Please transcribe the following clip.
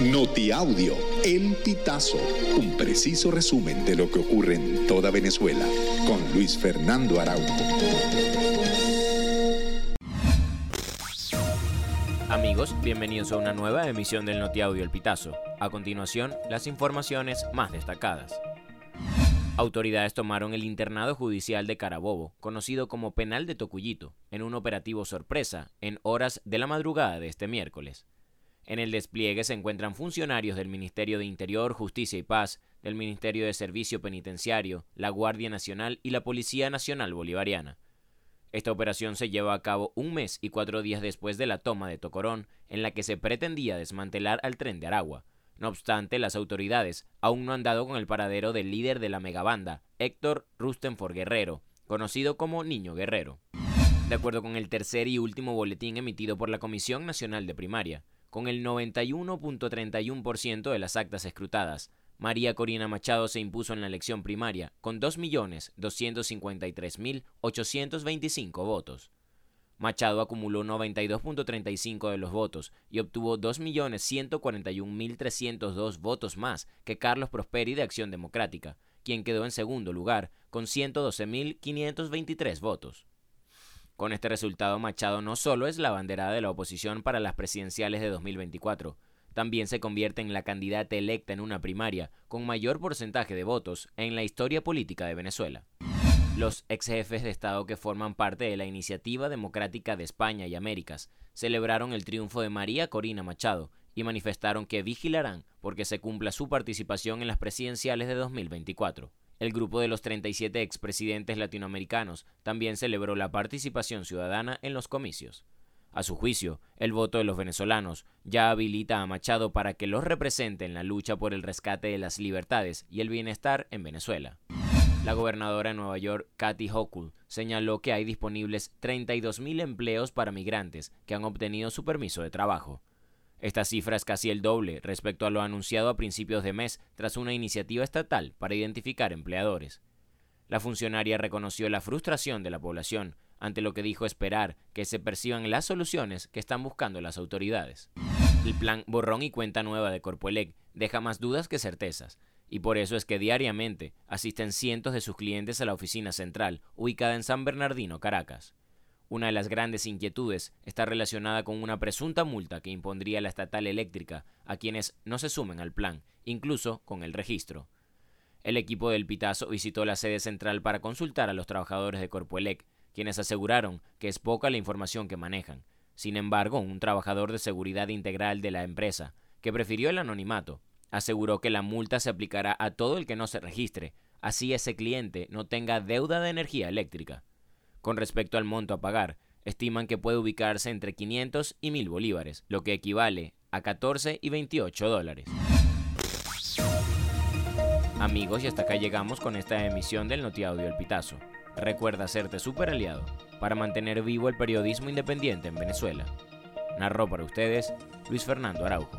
Notiaudio, El Pitazo, un preciso resumen de lo que ocurre en toda Venezuela, con Luis Fernando Araújo. Amigos, bienvenidos a una nueva emisión del Notiaudio El Pitazo. A continuación, las informaciones más destacadas. Autoridades tomaron el internado judicial de Carabobo, conocido como Penal de Tocuyito, en un operativo sorpresa en horas de la madrugada de este miércoles. En el despliegue se encuentran funcionarios del Ministerio de Interior, Justicia y Paz, del Ministerio de Servicio Penitenciario, la Guardia Nacional y la Policía Nacional Bolivariana. Esta operación se lleva a cabo un mes y cuatro días después de la toma de Tocorón, en la que se pretendía desmantelar al tren de Aragua. No obstante, las autoridades aún no han dado con el paradero del líder de la megabanda, Héctor Rustenfor Guerrero, conocido como Niño Guerrero. De acuerdo con el tercer y último boletín emitido por la Comisión Nacional de Primaria, con el 91.31% de las actas escrutadas. María Corina Machado se impuso en la elección primaria con 2.253.825 votos. Machado acumuló 92.35 de los votos y obtuvo 2.141.302 votos más que Carlos Prosperi de Acción Democrática, quien quedó en segundo lugar con 112.523 votos. Con este resultado, Machado no solo es la banderada de la oposición para las presidenciales de 2024, también se convierte en la candidata electa en una primaria con mayor porcentaje de votos en la historia política de Venezuela. Los ex jefes de Estado que forman parte de la Iniciativa Democrática de España y Américas celebraron el triunfo de María Corina Machado y manifestaron que vigilarán porque se cumpla su participación en las presidenciales de 2024. El grupo de los 37 expresidentes latinoamericanos también celebró la participación ciudadana en los comicios. A su juicio, el voto de los venezolanos ya habilita a Machado para que los represente en la lucha por el rescate de las libertades y el bienestar en Venezuela. La gobernadora de Nueva York, Kathy Hochul, señaló que hay disponibles 32.000 empleos para migrantes que han obtenido su permiso de trabajo. Esta cifra es casi el doble respecto a lo anunciado a principios de mes tras una iniciativa estatal para identificar empleadores. La funcionaria reconoció la frustración de la población ante lo que dijo esperar que se perciban las soluciones que están buscando las autoridades. El plan borrón y cuenta nueva de Corpoelec deja más dudas que certezas, y por eso es que diariamente asisten cientos de sus clientes a la oficina central, ubicada en San Bernardino, Caracas. Una de las grandes inquietudes está relacionada con una presunta multa que impondría la estatal eléctrica a quienes no se sumen al plan, incluso con el registro. El equipo del Pitazo visitó la sede central para consultar a los trabajadores de Corpoelec, quienes aseguraron que es poca la información que manejan. Sin embargo, un trabajador de seguridad integral de la empresa, que prefirió el anonimato, aseguró que la multa se aplicará a todo el que no se registre, así ese cliente no tenga deuda de energía eléctrica. Con respecto al monto a pagar, estiman que puede ubicarse entre 500 y 1000 bolívares, lo que equivale a 14 y 28 dólares. Amigos, y hasta acá llegamos con esta emisión del Notiaudio El Pitazo. Recuerda hacerte super aliado para mantener vivo el periodismo independiente en Venezuela. Narró para ustedes Luis Fernando Araujo.